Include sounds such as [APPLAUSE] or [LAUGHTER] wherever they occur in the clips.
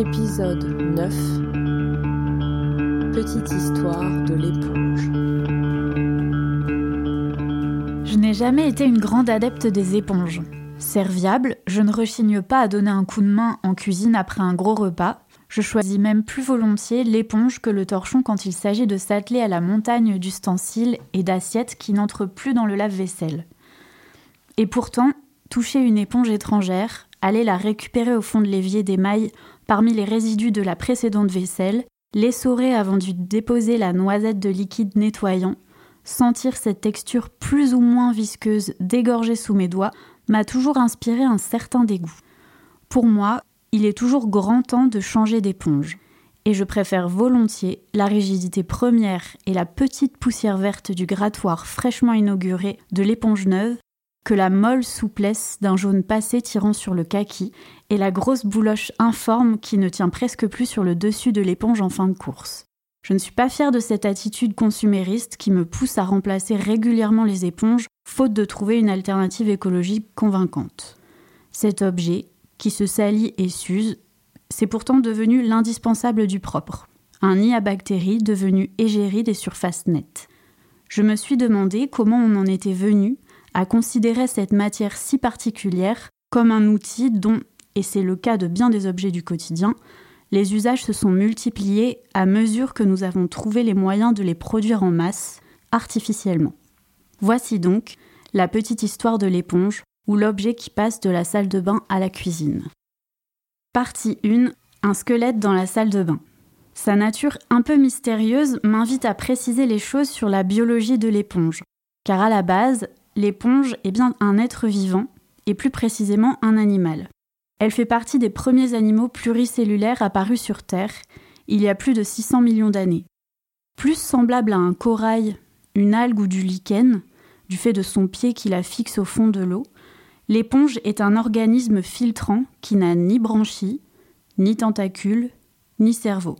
Épisode 9 Petite histoire de l'éponge. Je n'ai jamais été une grande adepte des éponges. Serviable, je ne rechigne pas à donner un coup de main en cuisine après un gros repas. Je choisis même plus volontiers l'éponge que le torchon quand il s'agit de s'atteler à la montagne d'ustensiles et d'assiettes qui n'entrent plus dans le lave-vaisselle. Et pourtant, toucher une éponge étrangère, aller la récupérer au fond de l'évier des mailles parmi les résidus de la précédente vaisselle, l'essorer avant de déposer la noisette de liquide nettoyant, sentir cette texture plus ou moins visqueuse dégorger sous mes doigts m'a toujours inspiré un certain dégoût. Pour moi, il est toujours grand temps de changer d'éponge. Et je préfère volontiers la rigidité première et la petite poussière verte du grattoir fraîchement inauguré de l'éponge neuve que la molle souplesse d'un jaune passé tirant sur le kaki et la grosse bouloche informe qui ne tient presque plus sur le dessus de l'éponge en fin de course. Je ne suis pas fière de cette attitude consumériste qui me pousse à remplacer régulièrement les éponges, faute de trouver une alternative écologique convaincante. Cet objet, qui se salit et s'use, c'est pourtant devenu l'indispensable du propre, un nid à devenu égérie des surfaces nettes. Je me suis demandé comment on en était venu à considérer cette matière si particulière comme un outil dont, et c'est le cas de bien des objets du quotidien, les usages se sont multipliés à mesure que nous avons trouvé les moyens de les produire en masse, artificiellement. Voici donc la petite histoire de l'éponge ou l'objet qui passe de la salle de bain à la cuisine. Partie 1. Un squelette dans la salle de bain. Sa nature un peu mystérieuse m'invite à préciser les choses sur la biologie de l'éponge, car à la base, l'éponge est bien un être vivant, et plus précisément un animal. Elle fait partie des premiers animaux pluricellulaires apparus sur Terre, il y a plus de 600 millions d'années. Plus semblable à un corail, une algue ou du lichen, du fait de son pied qui la fixe au fond de l'eau, l'éponge est un organisme filtrant qui n'a ni branchies, ni tentacules, ni cerveau.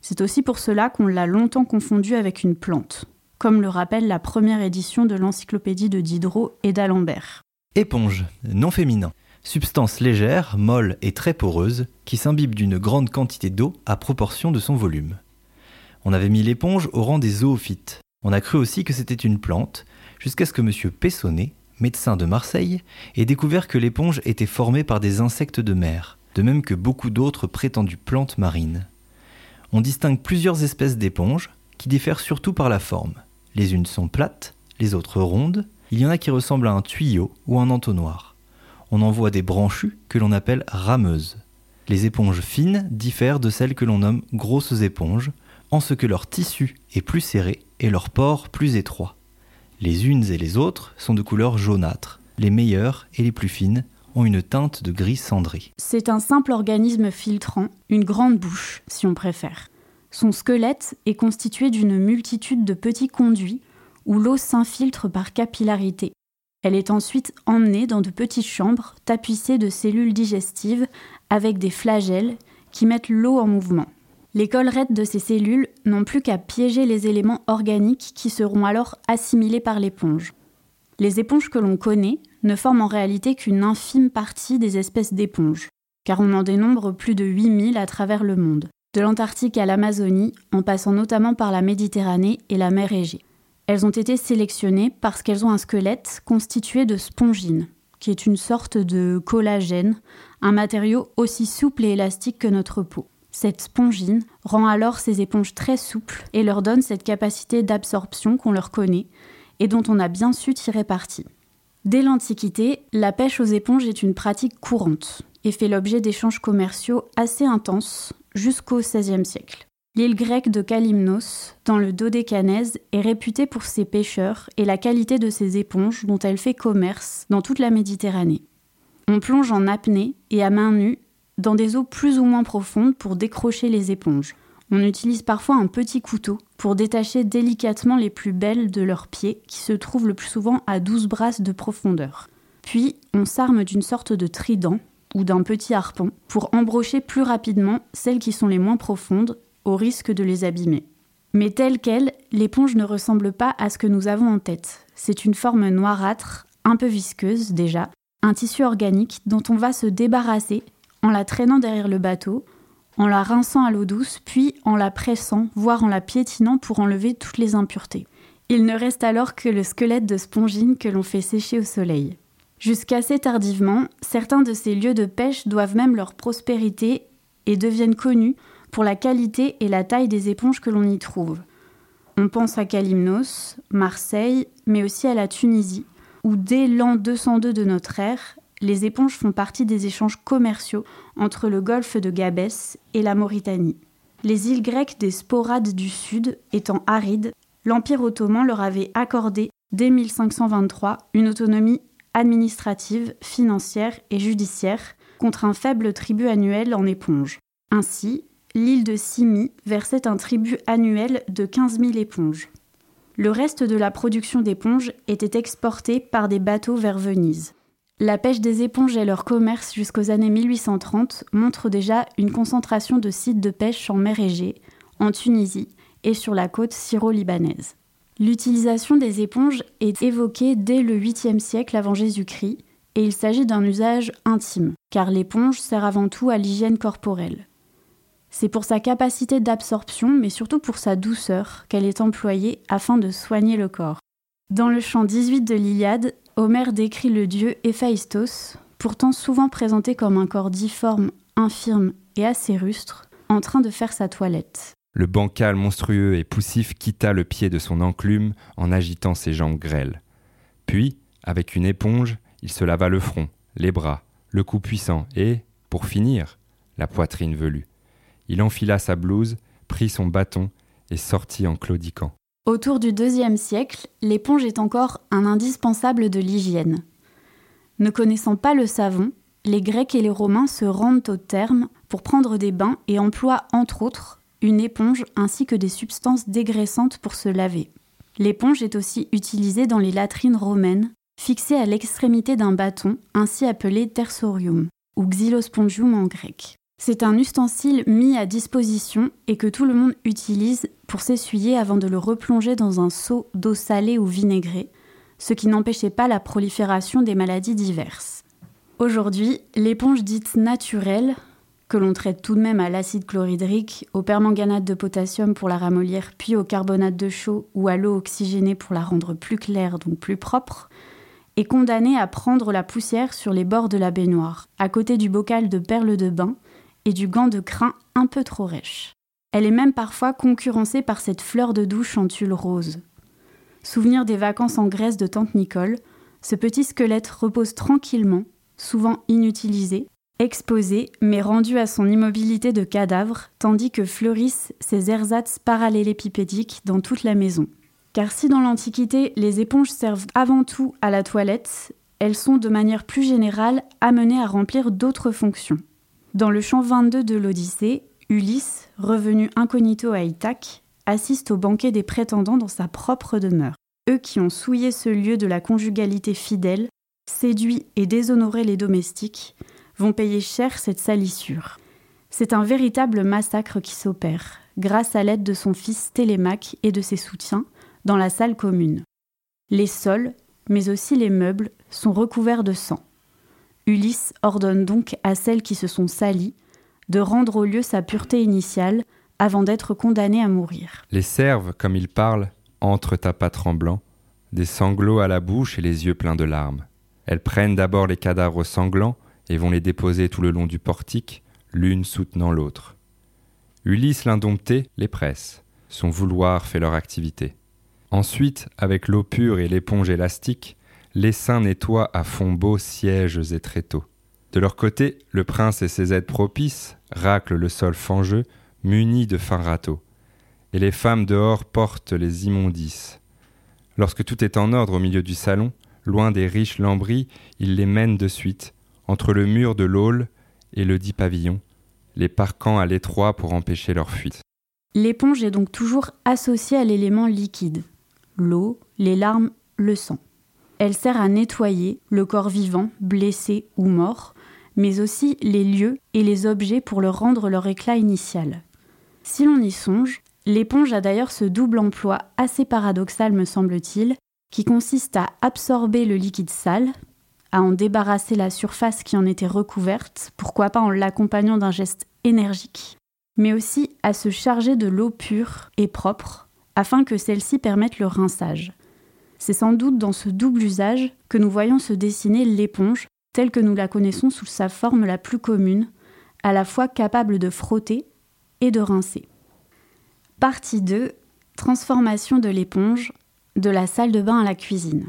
C'est aussi pour cela qu'on l'a longtemps confondu avec une plante comme le rappelle la première édition de l'encyclopédie de Diderot et d'Alembert. Éponge, non féminin. Substance légère, molle et très poreuse, qui s'imbibe d'une grande quantité d'eau à proportion de son volume. On avait mis l'éponge au rang des zoophytes. On a cru aussi que c'était une plante, jusqu'à ce que M. Pessonnet, médecin de Marseille, ait découvert que l'éponge était formée par des insectes de mer, de même que beaucoup d'autres prétendues plantes marines. On distingue plusieurs espèces d'éponges, qui diffèrent surtout par la forme. Les unes sont plates, les autres rondes, il y en a qui ressemblent à un tuyau ou un entonnoir. On en voit des branchues que l'on appelle rameuses. Les éponges fines diffèrent de celles que l'on nomme grosses éponges, en ce que leur tissu est plus serré et leur pores plus étroits. Les unes et les autres sont de couleur jaunâtre. Les meilleures et les plus fines ont une teinte de gris cendré. C'est un simple organisme filtrant, une grande bouche, si on préfère. Son squelette est constitué d'une multitude de petits conduits où l'eau s'infiltre par capillarité. Elle est ensuite emmenée dans de petites chambres tapissées de cellules digestives avec des flagelles qui mettent l'eau en mouvement. Les collerettes de ces cellules n'ont plus qu'à piéger les éléments organiques qui seront alors assimilés par l'éponge. Les éponges que l'on connaît ne forment en réalité qu'une infime partie des espèces d'éponges, car on en dénombre plus de 8000 à travers le monde de l'Antarctique à l'Amazonie, en passant notamment par la Méditerranée et la mer Égée. Elles ont été sélectionnées parce qu'elles ont un squelette constitué de spongine, qui est une sorte de collagène, un matériau aussi souple et élastique que notre peau. Cette spongine rend alors ces éponges très souples et leur donne cette capacité d'absorption qu'on leur connaît et dont on a bien su tirer parti. Dès l'Antiquité, la pêche aux éponges est une pratique courante et fait l'objet d'échanges commerciaux assez intenses jusqu'au XVIe siècle. L'île grecque de Kalymnos, dans le Dodécanèse, est réputée pour ses pêcheurs et la qualité de ses éponges dont elle fait commerce dans toute la Méditerranée. On plonge en apnée et à main nue dans des eaux plus ou moins profondes pour décrocher les éponges. On utilise parfois un petit couteau pour détacher délicatement les plus belles de leurs pieds, qui se trouvent le plus souvent à 12 brasses de profondeur. Puis, on s'arme d'une sorte de trident ou d'un petit harpon pour embrocher plus rapidement celles qui sont les moins profondes, au risque de les abîmer. Mais telle qu'elle, l'éponge ne ressemble pas à ce que nous avons en tête. C'est une forme noirâtre, un peu visqueuse déjà, un tissu organique dont on va se débarrasser en la traînant derrière le bateau en la rinçant à l'eau douce, puis en la pressant, voire en la piétinant pour enlever toutes les impuretés. Il ne reste alors que le squelette de spongine que l'on fait sécher au soleil. Jusqu'assez tardivement, certains de ces lieux de pêche doivent même leur prospérité et deviennent connus pour la qualité et la taille des éponges que l'on y trouve. On pense à Kalymnos, Marseille, mais aussi à la Tunisie, où dès l'an 202 de notre ère, les éponges font partie des échanges commerciaux entre le golfe de Gabès et la Mauritanie. Les îles grecques des Sporades du Sud étant arides, l'Empire ottoman leur avait accordé dès 1523 une autonomie administrative, financière et judiciaire contre un faible tribut annuel en éponges. Ainsi, l'île de Simi versait un tribut annuel de 15 000 éponges. Le reste de la production d'éponges était exporté par des bateaux vers Venise. La pêche des éponges et leur commerce jusqu'aux années 1830 montrent déjà une concentration de sites de pêche en mer Égée, en Tunisie et sur la côte syro-libanaise. L'utilisation des éponges est évoquée dès le 8e siècle avant Jésus-Christ et il s'agit d'un usage intime, car l'éponge sert avant tout à l'hygiène corporelle. C'est pour sa capacité d'absorption, mais surtout pour sa douceur, qu'elle est employée afin de soigner le corps. Dans le chant 18 de l'Iliade, Homère décrit le dieu Héphaïstos, pourtant souvent présenté comme un corps difforme, infirme et assez rustre, en train de faire sa toilette. Le bancal monstrueux et poussif quitta le pied de son enclume en agitant ses jambes grêles. Puis, avec une éponge, il se lava le front, les bras, le cou puissant et, pour finir, la poitrine velue. Il enfila sa blouse, prit son bâton et sortit en claudiquant. Autour du IIe siècle, l'éponge est encore un indispensable de l'hygiène. Ne connaissant pas le savon, les Grecs et les Romains se rendent au terme pour prendre des bains et emploient entre autres une éponge ainsi que des substances dégraissantes pour se laver. L'éponge est aussi utilisée dans les latrines romaines, fixée à l'extrémité d'un bâton, ainsi appelé tersorium, ou xylospongium en grec. C'est un ustensile mis à disposition et que tout le monde utilise pour s'essuyer avant de le replonger dans un seau d'eau salée ou vinaigrée, ce qui n'empêchait pas la prolifération des maladies diverses. Aujourd'hui, l'éponge dite naturelle, que l'on traite tout de même à l'acide chlorhydrique, au permanganate de potassium pour la ramollir, puis au carbonate de chaux ou à l'eau oxygénée pour la rendre plus claire, donc plus propre, est condamnée à prendre la poussière sur les bords de la baignoire, à côté du bocal de perles de bain, et du gant de crin un peu trop rêche. Elle est même parfois concurrencée par cette fleur de douche en tulle rose. Souvenir des vacances en Grèce de tante Nicole, ce petit squelette repose tranquillement, souvent inutilisé, exposé mais rendu à son immobilité de cadavre, tandis que fleurissent ses ersatz parallélépipédiques dans toute la maison. Car si dans l'Antiquité les éponges servent avant tout à la toilette, elles sont de manière plus générale amenées à remplir d'autres fonctions. Dans le chant 22 de l'Odyssée, Ulysse, revenu incognito à Ithaque, assiste au banquet des prétendants dans sa propre demeure. Eux qui ont souillé ce lieu de la conjugalité fidèle, séduit et déshonoré les domestiques, vont payer cher cette salissure. C'est un véritable massacre qui s'opère, grâce à l'aide de son fils Télémaque et de ses soutiens, dans la salle commune. Les sols, mais aussi les meubles, sont recouverts de sang. Ulysse ordonne donc à celles qui se sont salies de rendre au lieu sa pureté initiale avant d'être condamnées à mourir. Les cerves, comme ils parlent, entrent à pas tremblants, des sanglots à la bouche et les yeux pleins de larmes. Elles prennent d'abord les cadavres sanglants et vont les déposer tout le long du portique, l'une soutenant l'autre. Ulysse l'indompté les presse. Son vouloir fait leur activité. Ensuite, avec l'eau pure et l'éponge élastique, les saints nettoient à fond beau sièges et tréteaux. De leur côté, le prince et ses aides propices raclent le sol fangeux, munis de fins râteaux. Et les femmes dehors portent les immondices. Lorsque tout est en ordre au milieu du salon, loin des riches lambris, ils les mènent de suite, entre le mur de l'aule et le dit pavillon, les parquant à l'étroit pour empêcher leur fuite. L'éponge est donc toujours associée à l'élément liquide l'eau, les larmes, le sang. Elle sert à nettoyer le corps vivant, blessé ou mort, mais aussi les lieux et les objets pour leur rendre leur éclat initial. Si l'on y songe, l'éponge a d'ailleurs ce double emploi assez paradoxal me semble-t-il, qui consiste à absorber le liquide sale, à en débarrasser la surface qui en était recouverte, pourquoi pas en l'accompagnant d'un geste énergique, mais aussi à se charger de l'eau pure et propre, afin que celle-ci permette le rinçage. C'est sans doute dans ce double usage que nous voyons se dessiner l'éponge telle que nous la connaissons sous sa forme la plus commune, à la fois capable de frotter et de rincer. Partie 2. Transformation de l'éponge, de la salle de bain à la cuisine.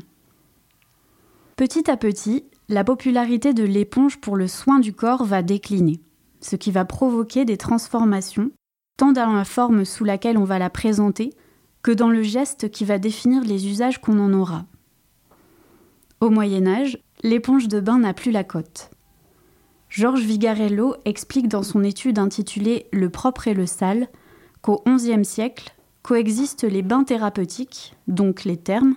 Petit à petit, la popularité de l'éponge pour le soin du corps va décliner, ce qui va provoquer des transformations, tant dans la forme sous laquelle on va la présenter, que dans le geste qui va définir les usages qu'on en aura. Au Moyen Âge, l'éponge de bain n'a plus la cote. Georges Vigarello explique dans son étude intitulée Le propre et le sale qu'au XIe siècle coexistent les bains thérapeutiques, donc les thermes,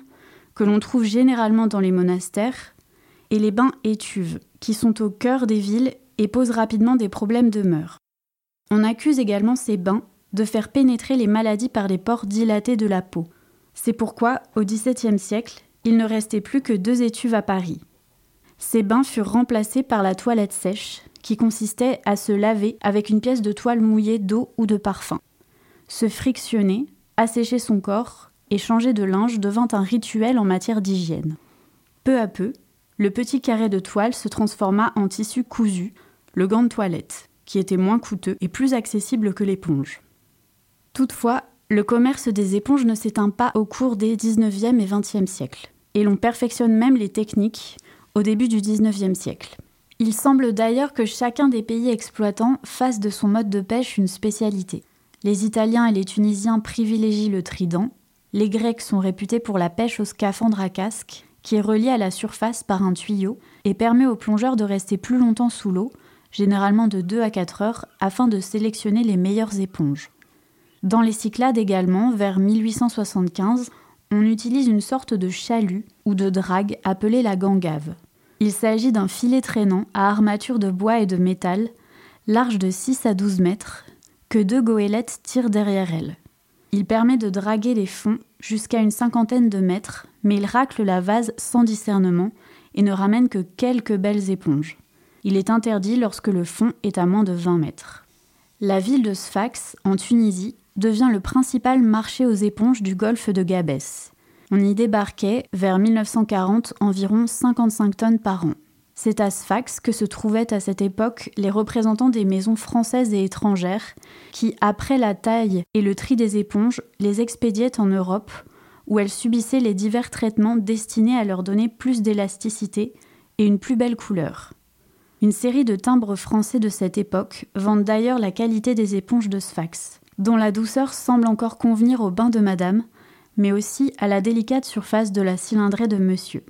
que l'on trouve généralement dans les monastères, et les bains étuves, qui sont au cœur des villes et posent rapidement des problèmes de mœurs. On accuse également ces bains de faire pénétrer les maladies par les pores dilatés de la peau. C'est pourquoi, au XVIIe siècle, il ne restait plus que deux étuves à Paris, ces bains furent remplacés par la toilette sèche, qui consistait à se laver avec une pièce de toile mouillée d'eau ou de parfum. Se frictionner, assécher son corps et changer de linge devint un rituel en matière d'hygiène. Peu à peu, le petit carré de toile se transforma en tissu cousu, le gant de toilette, qui était moins coûteux et plus accessible que l'éponge. Toutefois, le commerce des éponges ne s'éteint pas au cours des 19e et 20e siècles, et l'on perfectionne même les techniques au début du XIXe siècle. Il semble d'ailleurs que chacun des pays exploitants fasse de son mode de pêche une spécialité. Les Italiens et les Tunisiens privilégient le trident, les Grecs sont réputés pour la pêche au scaphandre à casque, qui est relié à la surface par un tuyau et permet aux plongeurs de rester plus longtemps sous l'eau, généralement de 2 à 4 heures, afin de sélectionner les meilleures éponges. Dans les Cyclades également, vers 1875, on utilise une sorte de chalut ou de drague appelée la gangave. Il s'agit d'un filet traînant à armature de bois et de métal, large de 6 à 12 mètres, que deux goélettes tirent derrière elle. Il permet de draguer les fonds jusqu'à une cinquantaine de mètres, mais il racle la vase sans discernement et ne ramène que quelques belles éponges. Il est interdit lorsque le fond est à moins de 20 mètres. La ville de Sfax, en Tunisie, devient le principal marché aux éponges du golfe de Gabès. On y débarquait, vers 1940, environ 55 tonnes par an. C'est à Sfax que se trouvaient à cette époque les représentants des maisons françaises et étrangères qui, après la taille et le tri des éponges, les expédiaient en Europe, où elles subissaient les divers traitements destinés à leur donner plus d'élasticité et une plus belle couleur. Une série de timbres français de cette époque vendent d'ailleurs la qualité des éponges de Sfax, dont la douceur semble encore convenir au bain de madame, mais aussi à la délicate surface de la cylindrée de monsieur.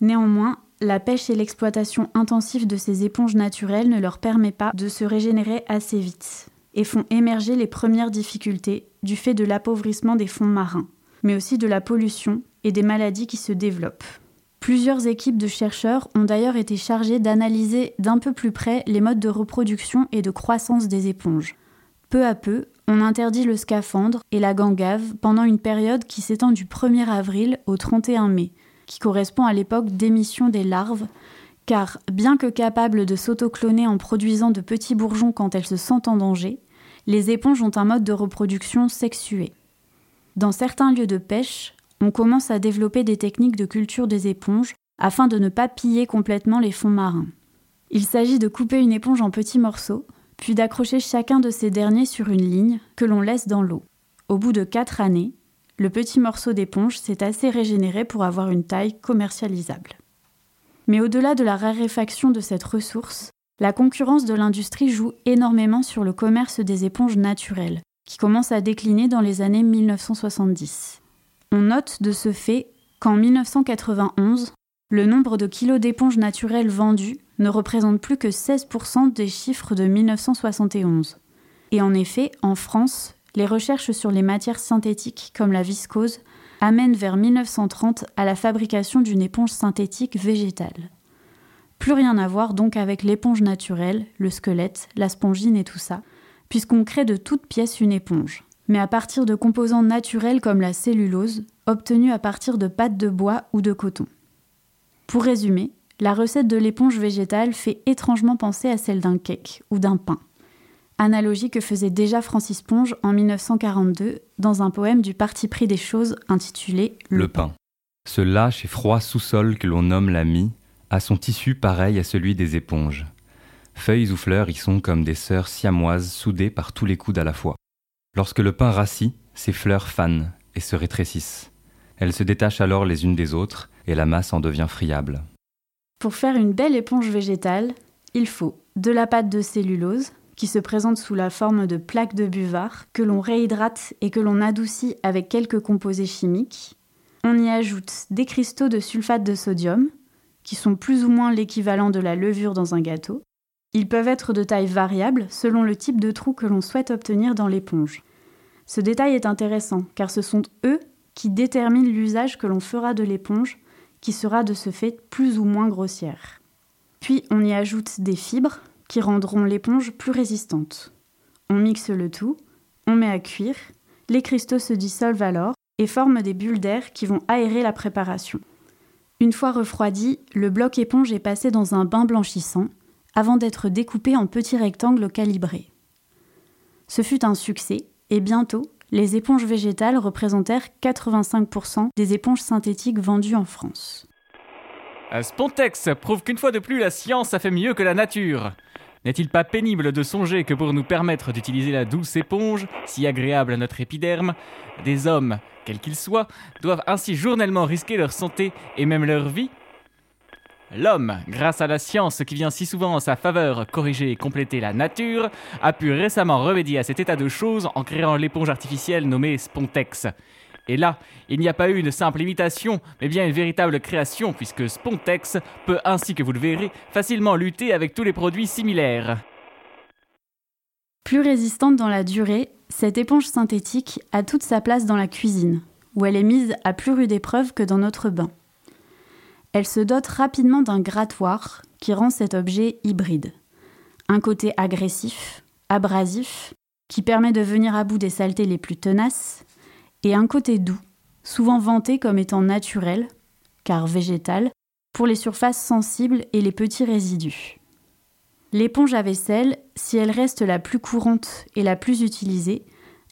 Néanmoins, la pêche et l'exploitation intensive de ces éponges naturelles ne leur permet pas de se régénérer assez vite et font émerger les premières difficultés du fait de l'appauvrissement des fonds marins, mais aussi de la pollution et des maladies qui se développent. Plusieurs équipes de chercheurs ont d'ailleurs été chargées d'analyser d'un peu plus près les modes de reproduction et de croissance des éponges. Peu à peu, on interdit le scaphandre et la gangave pendant une période qui s'étend du 1er avril au 31 mai, qui correspond à l'époque d'émission des larves, car bien que capables de s'autocloner en produisant de petits bourgeons quand elles se sentent en danger, les éponges ont un mode de reproduction sexué. Dans certains lieux de pêche, on commence à développer des techniques de culture des éponges afin de ne pas piller complètement les fonds marins. Il s'agit de couper une éponge en petits morceaux, puis d'accrocher chacun de ces derniers sur une ligne que l'on laisse dans l'eau. Au bout de quatre années, le petit morceau d'éponge s'est assez régénéré pour avoir une taille commercialisable. Mais au-delà de la raréfaction de cette ressource, la concurrence de l'industrie joue énormément sur le commerce des éponges naturelles, qui commence à décliner dans les années 1970. On note de ce fait qu'en 1991, le nombre de kilos d'éponges naturelles vendues ne représente plus que 16% des chiffres de 1971. Et en effet, en France, les recherches sur les matières synthétiques comme la viscose amènent vers 1930 à la fabrication d'une éponge synthétique végétale. Plus rien à voir donc avec l'éponge naturelle, le squelette, la spongine et tout ça, puisqu'on crée de toutes pièces une éponge, mais à partir de composants naturels comme la cellulose, obtenus à partir de pâtes de bois ou de coton. Pour résumer, la recette de l'éponge végétale fait étrangement penser à celle d'un cake ou d'un pain. analogie que faisait déjà Francis Ponge en 1942 dans un poème du Parti pris des choses intitulé Le pain. Ce lâche et froid sous-sol que l'on nomme la mie a son tissu pareil à celui des éponges. Feuilles ou fleurs y sont comme des sœurs siamoises soudées par tous les coudes à la fois. Lorsque le pain rassit, ces fleurs fanent et se rétrécissent. Elles se détachent alors les unes des autres et la masse en devient friable. Pour faire une belle éponge végétale, il faut de la pâte de cellulose, qui se présente sous la forme de plaques de buvard, que l'on réhydrate et que l'on adoucit avec quelques composés chimiques. On y ajoute des cristaux de sulfate de sodium, qui sont plus ou moins l'équivalent de la levure dans un gâteau. Ils peuvent être de taille variable selon le type de trou que l'on souhaite obtenir dans l'éponge. Ce détail est intéressant car ce sont eux qui déterminent l'usage que l'on fera de l'éponge, qui sera de ce fait plus ou moins grossière. Puis on y ajoute des fibres qui rendront l'éponge plus résistante. On mixe le tout, on met à cuire, les cristaux se dissolvent alors et forment des bulles d'air qui vont aérer la préparation. Une fois refroidi, le bloc éponge est passé dans un bain blanchissant avant d'être découpé en petits rectangles calibrés. Ce fut un succès et bientôt, les éponges végétales représentèrent 85% des éponges synthétiques vendues en France. Spontex prouve qu'une fois de plus la science a fait mieux que la nature. N'est-il pas pénible de songer que pour nous permettre d'utiliser la douce éponge, si agréable à notre épiderme, des hommes, quels qu'ils soient, doivent ainsi journellement risquer leur santé et même leur vie L'homme, grâce à la science qui vient si souvent en sa faveur corriger et compléter la nature, a pu récemment remédier à cet état de choses en créant l'éponge artificielle nommée Spontex. Et là, il n'y a pas eu une simple imitation, mais bien une véritable création, puisque Spontex peut, ainsi que vous le verrez, facilement lutter avec tous les produits similaires. Plus résistante dans la durée, cette éponge synthétique a toute sa place dans la cuisine, où elle est mise à plus rude épreuve que dans notre bain. Elle se dote rapidement d'un grattoir qui rend cet objet hybride. Un côté agressif, abrasif, qui permet de venir à bout des saletés les plus tenaces, et un côté doux, souvent vanté comme étant naturel, car végétal, pour les surfaces sensibles et les petits résidus. L'éponge à vaisselle, si elle reste la plus courante et la plus utilisée,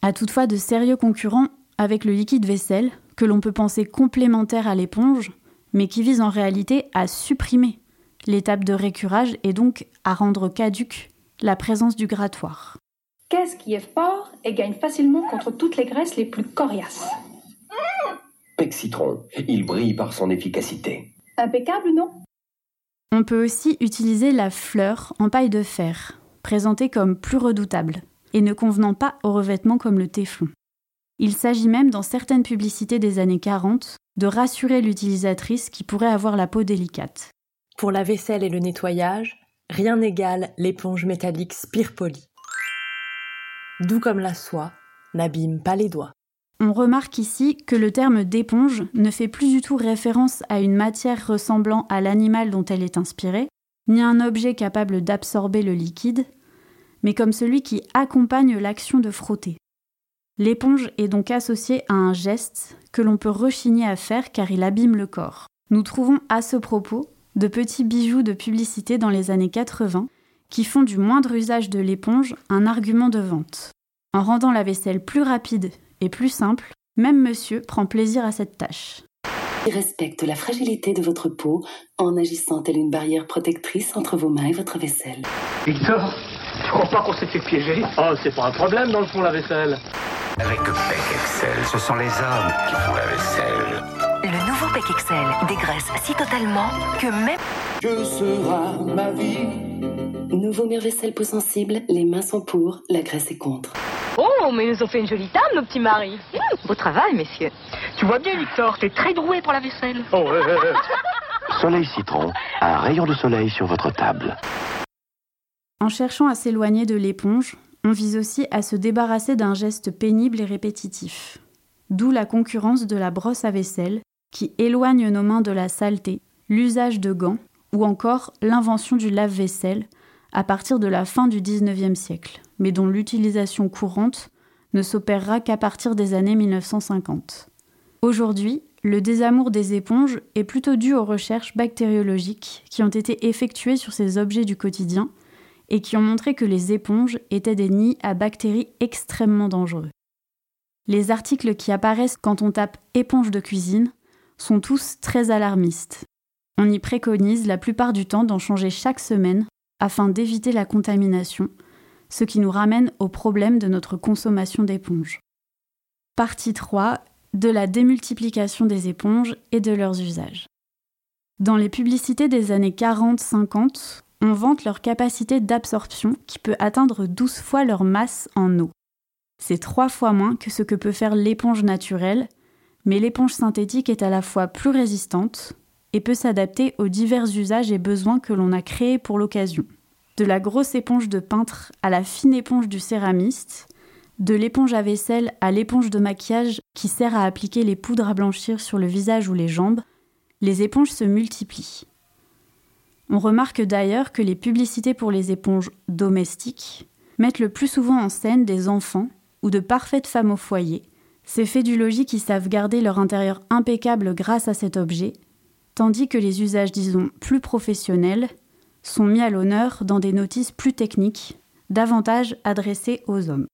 a toutefois de sérieux concurrents avec le liquide vaisselle, que l'on peut penser complémentaire à l'éponge, mais qui vise en réalité à supprimer l'étape de récurage et donc à rendre caduque la présence du grattoir. Qu'est-ce qui est fort et gagne facilement contre toutes les graisses les plus coriaces Pec citron, il brille par son efficacité. Impeccable, non? On peut aussi utiliser la fleur en paille de fer, présentée comme plus redoutable, et ne convenant pas au revêtement comme le téflon. Il s'agit même dans certaines publicités des années 40 de rassurer l'utilisatrice qui pourrait avoir la peau délicate. Pour la vaisselle et le nettoyage, rien n'égale l'éponge métallique Spirpoli. Doux comme la soie, n'abîme pas les doigts. On remarque ici que le terme d'éponge ne fait plus du tout référence à une matière ressemblant à l'animal dont elle est inspirée, ni à un objet capable d'absorber le liquide, mais comme celui qui accompagne l'action de frotter. L'éponge est donc associée à un geste que l'on peut rechigner à faire car il abîme le corps. Nous trouvons à ce propos de petits bijoux de publicité dans les années 80 qui font du moindre usage de l'éponge un argument de vente. En rendant la vaisselle plus rapide et plus simple, même monsieur prend plaisir à cette tâche. Il respecte la fragilité de votre peau en agissant telle une barrière protectrice entre vos mains et votre vaisselle. Victor, tu crois pas qu'on s'est fait piéger Oh, c'est pas un problème dans le fond la vaisselle. Avec Peck Excel, ce sont les hommes qui font la vaisselle. Le nouveau Peck Excel dégraisse si totalement que même... Que sera ma vie? Nouveau mire-vaisselle peau sensible, les mains sont pour, la graisse est contre. Oh, mais ils nous ont fait une jolie table, nos petits maris. Mmh, beau travail, messieurs. Tu vois bien, Victor, t'es très doué pour la vaisselle. Oh, ouais, ouais, ouais. [LAUGHS] Soleil citron, un rayon de soleil sur votre table. En cherchant à s'éloigner de l'éponge, on vise aussi à se débarrasser d'un geste pénible et répétitif. D'où la concurrence de la brosse à vaisselle, qui éloigne nos mains de la saleté, l'usage de gants, ou encore l'invention du lave-vaisselle, à partir de la fin du XIXe siècle, mais dont l'utilisation courante ne s'opérera qu'à partir des années 1950. Aujourd'hui, le désamour des éponges est plutôt dû aux recherches bactériologiques qui ont été effectuées sur ces objets du quotidien et qui ont montré que les éponges étaient des nids à bactéries extrêmement dangereux. Les articles qui apparaissent quand on tape éponge de cuisine sont tous très alarmistes. On y préconise la plupart du temps d'en changer chaque semaine afin d'éviter la contamination, ce qui nous ramène au problème de notre consommation d'éponges. Partie 3 de la démultiplication des éponges et de leurs usages. Dans les publicités des années 40-50, on vante leur capacité d'absorption qui peut atteindre 12 fois leur masse en eau. C'est trois fois moins que ce que peut faire l'éponge naturelle, mais l'éponge synthétique est à la fois plus résistante et peut s'adapter aux divers usages et besoins que l'on a créés pour l'occasion. De la grosse éponge de peintre à la fine éponge du céramiste, de l'éponge à vaisselle à l'éponge de maquillage qui sert à appliquer les poudres à blanchir sur le visage ou les jambes, les éponges se multiplient. On remarque d'ailleurs que les publicités pour les éponges domestiques mettent le plus souvent en scène des enfants ou de parfaites femmes au foyer, ces logis qui savent garder leur intérieur impeccable grâce à cet objet, tandis que les usages, disons, plus professionnels sont mis à l'honneur dans des notices plus techniques, davantage adressées aux hommes.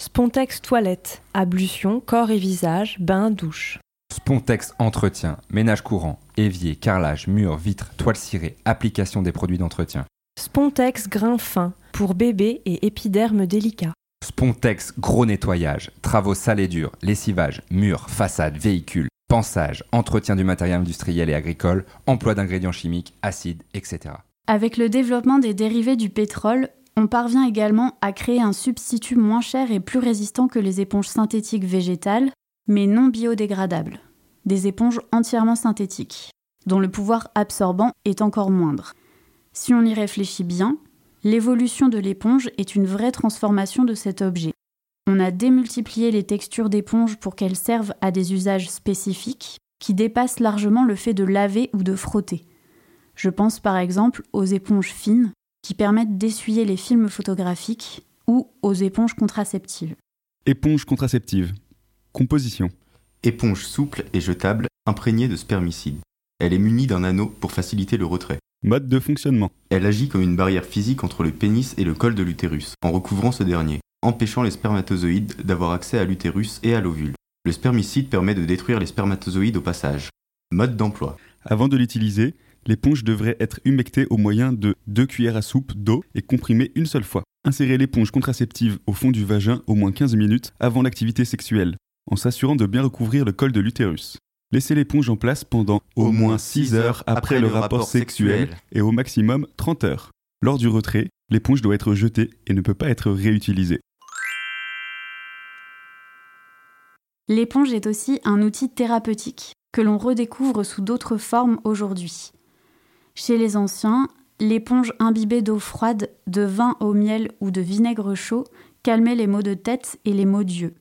Spontex toilette, ablution, corps et visage, bain, douche. Spontex entretien, ménage courant, évier, carrelage, mur, vitres, toile cirée, application des produits d'entretien. Spontex grain fin, pour bébé et épiderme délicat. Spontex gros nettoyage, travaux sales et durs, lessivage, murs, façades, véhicules, pensage, entretien du matériel industriel et agricole, emploi d'ingrédients chimiques, acides, etc. Avec le développement des dérivés du pétrole, on parvient également à créer un substitut moins cher et plus résistant que les éponges synthétiques végétales, mais non biodégradables. Des éponges entièrement synthétiques, dont le pouvoir absorbant est encore moindre. Si on y réfléchit bien, l'évolution de l'éponge est une vraie transformation de cet objet. On a démultiplié les textures d'éponge pour qu'elles servent à des usages spécifiques qui dépassent largement le fait de laver ou de frotter. Je pense par exemple aux éponges fines qui permettent d'essuyer les films photographiques ou aux éponges contraceptives. Éponge contraceptive. Composition. Éponge souple et jetable imprégnée de spermicide. Elle est munie d'un anneau pour faciliter le retrait. Mode de fonctionnement. Elle agit comme une barrière physique entre le pénis et le col de l'utérus, en recouvrant ce dernier, empêchant les spermatozoïdes d'avoir accès à l'utérus et à l'ovule. Le spermicide permet de détruire les spermatozoïdes au passage. Mode d'emploi. Avant de l'utiliser, l'éponge devrait être humectée au moyen de 2 cuillères à soupe d'eau et comprimée une seule fois. Insérez l'éponge contraceptive au fond du vagin au moins 15 minutes avant l'activité sexuelle, en s'assurant de bien recouvrir le col de l'utérus. Laissez l'éponge en place pendant au, moins 6 heures après, le, rapport, sexuel, et au maximum 30 heures. Lors du retrait, l'éponge doit être jetée et ne peut pas être réutilisée. L'éponge est aussi un outil thérapeutique que l'on redécouvre sous d'autres formes aujourd'hui. Chez les anciens, l'éponge imbibée d'eau froide, de vin au miel ou de vinaigre chaud calmait les maux de tête et les maux d'yeux.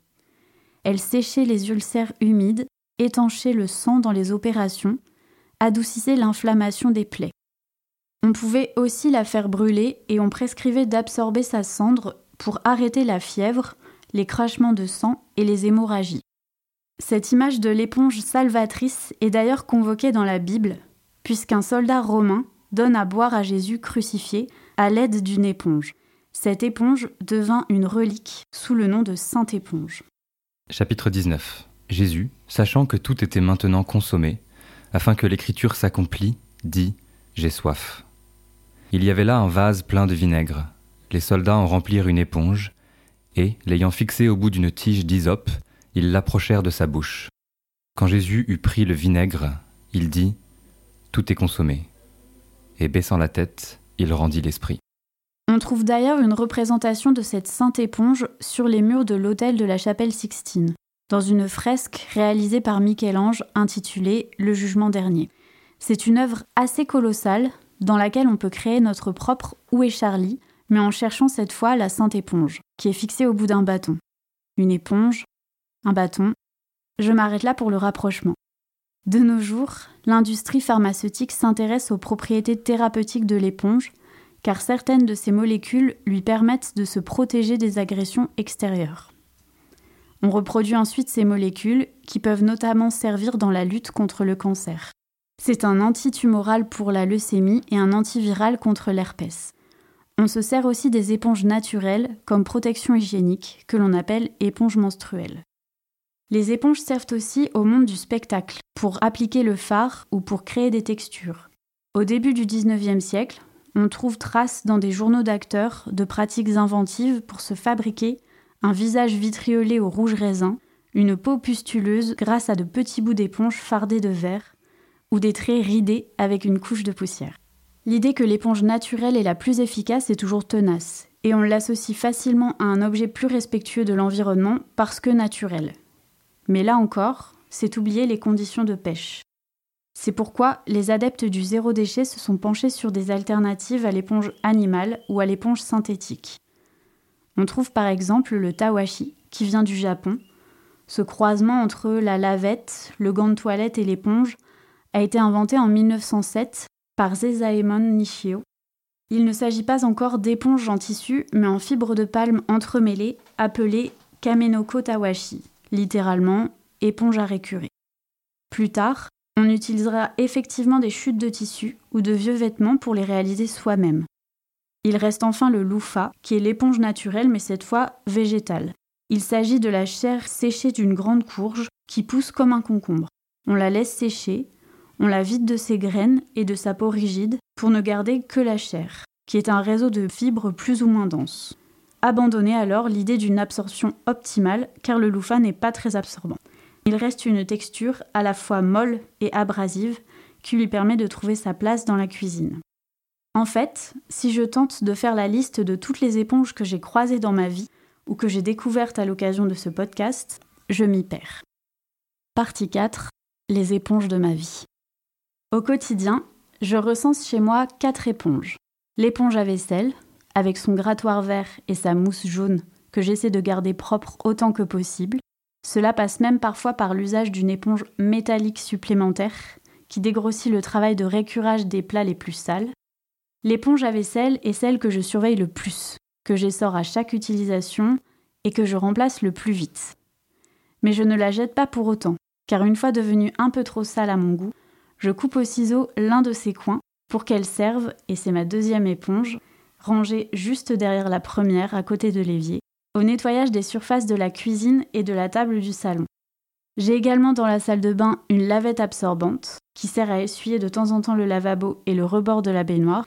Elle séchait les ulcères humides, étanchait le sang dans les opérations, adoucissait l'inflammation des plaies. On pouvait aussi la faire brûler et on prescrivait d'absorber sa cendre pour arrêter la fièvre, les craquements de sang et les hémorragies. Cette image de l'éponge salvatrice est d'ailleurs convoquée dans la Bible, puisqu'un soldat romain donne à boire à Jésus crucifié à l'aide d'une éponge. Cette éponge devint une relique sous le nom de Sainte Éponge. Chapitre 19 Jésus, sachant que tout était maintenant consommé, afin que l'écriture s'accomplît, dit J'ai soif. Il y avait là un vase plein de vinaigre. Les soldats en remplirent une éponge, et, l'ayant fixée au bout d'une tige d'hysope, ils l'approchèrent de sa bouche. Quand Jésus eut pris le vinaigre, il dit Tout est consommé. Et baissant la tête, il rendit l'esprit. On trouve d'ailleurs une représentation de cette sainte éponge sur les murs de l'autel de la chapelle Sixtine, dans une fresque réalisée par Michel-Ange intitulée Le Jugement dernier. C'est une œuvre assez colossale dans laquelle on peut créer notre propre Où est Charlie, mais en cherchant cette fois la sainte éponge, qui est fixée au bout d'un bâton. Une éponge, un bâton. Je m'arrête là pour le rapprochement. De nos jours, l'industrie pharmaceutique s'intéresse aux propriétés thérapeutiques de l'éponge, car certaines de ces molécules lui permettent de se protéger des agressions extérieures. On reproduit ensuite ces molécules, qui peuvent notamment servir dans la lutte contre le cancer. C'est un antitumoral pour la leucémie et un antiviral contre l'herpès. On se sert aussi des éponges naturelles comme protection hygiénique, que l'on appelle éponges menstruelles. Les éponges servent aussi au monde du spectacle, pour appliquer le phare ou pour créer des textures. Au début du XIXe siècle, on trouve trace dans des journaux d'acteurs de pratiques inventives pour se fabriquer un visage vitriolé au rouge raisin, une peau pustuleuse grâce à de petits bouts d'éponge fardés de verre, ou des traits ridés avec une couche de poussière. L'idée que l'éponge naturelle est la plus efficace est toujours tenace, et on l'associe facilement à un objet plus respectueux de l'environnement parce que naturel. Mais là encore, c'est oublier les conditions de pêche. C'est pourquoi les adeptes du zéro déchet se sont penchés sur des alternatives à l'éponge animale ou à l'éponge synthétique. On trouve par exemple le tawashi, qui vient du Japon. Ce croisement entre la lavette, le gant de toilette et l'éponge a été inventé en 1907 par Zezaemon Nishio. Il ne s'agit pas encore d'éponge en tissu, mais en fibre de palme entremêlée, appelée Kamenoko Tawashi, littéralement éponge à récurer. Plus tard, on utilisera effectivement des chutes de tissu ou de vieux vêtements pour les réaliser soi-même. Il reste enfin le loufa, qui est l'éponge naturelle mais cette fois végétale. Il s'agit de la chair séchée d'une grande courge qui pousse comme un concombre. On la laisse sécher, on la vide de ses graines et de sa peau rigide pour ne garder que la chair, qui est un réseau de fibres plus ou moins denses. Abandonnez alors l'idée d'une absorption optimale car le loufa n'est pas très absorbant. Il reste une texture à la fois molle et abrasive qui lui permet de trouver sa place dans la cuisine. En fait, si je tente de faire la liste de toutes les éponges que j'ai croisées dans ma vie ou que j'ai découvertes à l'occasion de ce podcast, je m'y perds. Partie 4. Les éponges de ma vie. Au quotidien, je recense chez moi quatre éponges. L'éponge à vaisselle, avec son grattoir vert et sa mousse jaune que j'essaie de garder propre autant que possible. Cela passe même parfois par l'usage d'une éponge métallique supplémentaire qui dégrossit le travail de récurage des plats les plus sales. L'éponge à vaisselle est celle que je surveille le plus, que j'essore à chaque utilisation et que je remplace le plus vite. Mais je ne la jette pas pour autant, car une fois devenue un peu trop sale à mon goût, je coupe au ciseau l'un de ses coins pour qu'elle serve, et c'est ma deuxième éponge, rangée juste derrière la première à côté de l'évier, au nettoyage des surfaces de la cuisine et de la table du salon. J'ai également dans la salle de bain une lavette absorbante qui sert à essuyer de temps en temps le lavabo et le rebord de la baignoire,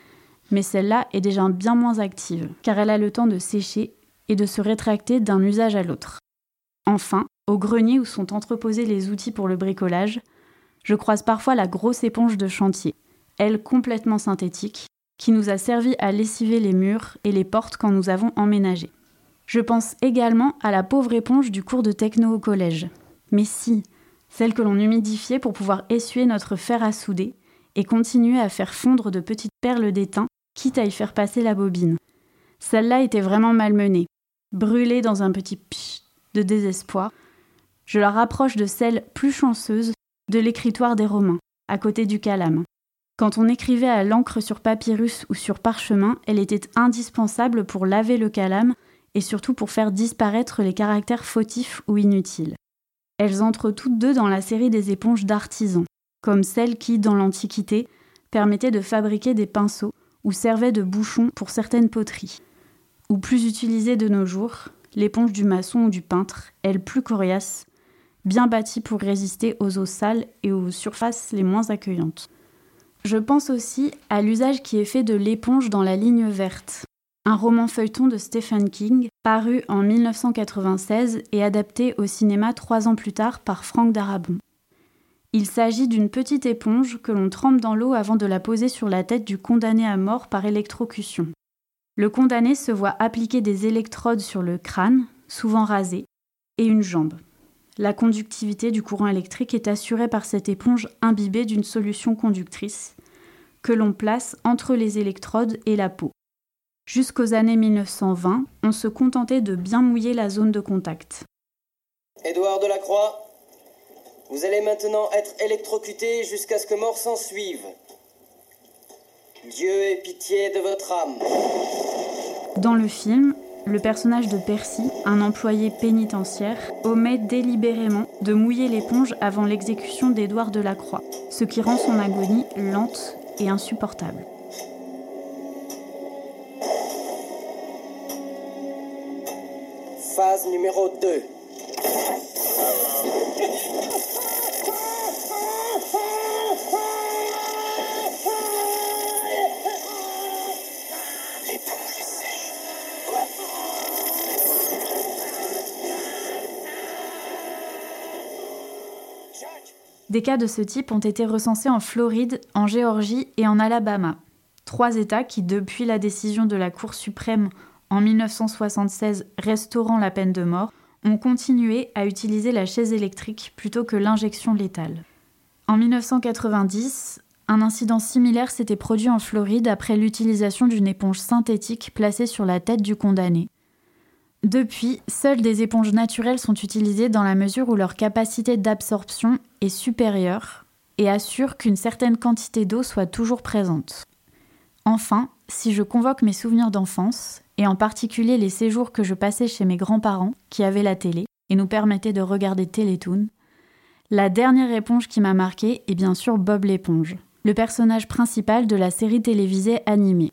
mais celle-là est déjà bien moins active car elle a le temps de sécher et de se rétracter d'un usage à l'autre. Enfin, au grenier où sont entreposés les outils pour le bricolage, je croise parfois la grosse éponge de chantier, elle complètement synthétique, qui nous a servi à lessiver les murs et les portes quand nous avons emménagé. Je pense également à la pauvre éponge du cours de techno au collège. Mais si, celle que l'on humidifiait pour pouvoir essuyer notre fer à souder et continuer à faire fondre de petites perles d'étain, quitte à y faire passer la bobine. Celle-là était vraiment malmenée, brûlée dans un petit pch de désespoir. Je la rapproche de celle plus chanceuse de l'écritoire des Romains, à côté du calame. Quand on écrivait à l'encre sur papyrus ou sur parchemin, elle était indispensable pour laver le calame et surtout pour faire disparaître les caractères fautifs ou inutiles. Elles entrent toutes deux dans la série des éponges d'artisans, comme celles qui, dans l'Antiquité, permettaient de fabriquer des pinceaux ou servaient de bouchons pour certaines poteries. Ou plus utilisée de nos jours, l'éponge du maçon ou du peintre, elle plus coriace, bien bâtie pour résister aux eaux sales et aux surfaces les moins accueillantes. Je pense aussi à l'usage qui est fait de l'éponge dans La ligne verte, un roman feuilleton de Stephen King, paru en 1996 et adapté au cinéma trois ans plus tard par Frank Darabont. Il s'agit d'une petite éponge que l'on trempe dans l'eau avant de la poser sur la tête du condamné à mort par électrocution. Le condamné se voit appliquer des électrodes sur le crâne, souvent rasé, et une jambe. La conductivité du courant électrique est assurée par cette éponge imbibée d'une solution conductrice que l'on place entre les électrodes et la peau. Jusqu'aux années 1920, on se contentait de bien mouiller la zone de contact. Édouard Delacroix, vous allez maintenant être électrocuté jusqu'à ce que mort s'en suive. Dieu ait pitié de votre âme. Dans le film, le personnage de Percy, un employé pénitentiaire, omet délibérément de mouiller l'éponge avant l'exécution d'Édouard de la Croix, ce qui rend son agonie lente et insupportable. Phase numéro 2. Des cas de ce type ont été recensés en Floride, en Géorgie et en Alabama. Trois États qui, depuis la décision de la Cour suprême en 1976 restaurant la peine de mort, ont continué à utiliser la chaise électrique plutôt que l'injection létale. En 1990, un incident similaire s'était produit en Floride après l'utilisation d'une éponge synthétique placée sur la tête du condamné. Depuis, seules des éponges naturelles sont utilisées dans la mesure où leur capacité d'absorption est supérieure et assure qu'une certaine quantité d'eau soit toujours présente. Enfin, si je convoque mes souvenirs d'enfance, et en particulier les séjours que je passais chez mes grands-parents, qui avaient la télé, et nous permettaient de regarder Télétoon, la dernière éponge qui m'a marqué est bien sûr Bob l'éponge, le personnage principal de la série télévisée animée.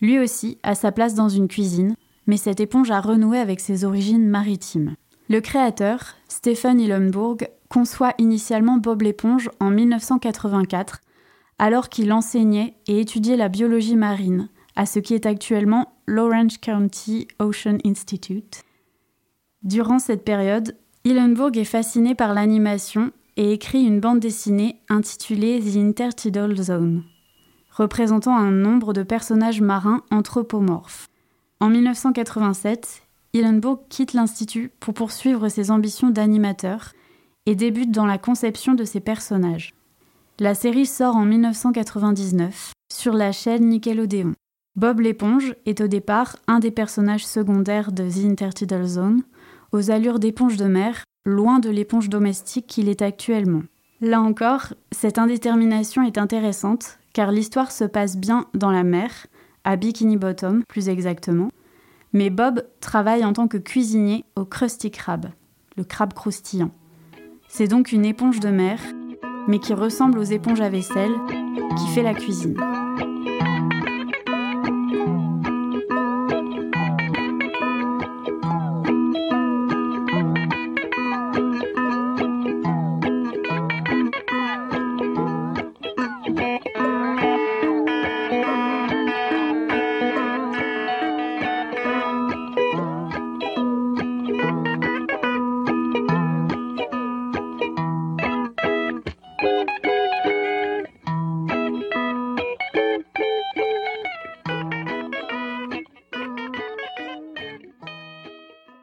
Lui aussi a sa place dans une cuisine, mais cette éponge a renoué avec ses origines maritimes. Le créateur, Stephen Hillenburg, conçoit initialement Bob l'éponge en 1984, alors qu'il enseignait et étudiait la biologie marine à ce qui est actuellement l'Orange County Ocean Institute. Durant cette période, Hillenburg est fasciné par l'animation et écrit une bande dessinée intitulée The Intertidal Zone, représentant un nombre de personnages marins anthropomorphes. En 1987, Hillenburg quitte l'Institut pour poursuivre ses ambitions d'animateur et débute dans la conception de ses personnages. La série sort en 1999 sur la chaîne Nickelodeon. Bob l'éponge est au départ un des personnages secondaires de The Intertidal Zone, aux allures d'éponge de mer, loin de l'éponge domestique qu'il est actuellement. Là encore, cette indétermination est intéressante car l'histoire se passe bien dans la mer, à Bikini Bottom plus exactement, mais Bob travaille en tant que cuisinier au Krusty Krab, le crabe croustillant. C'est donc une éponge de mer mais qui ressemble aux éponges à vaisselle, qui fait la cuisine.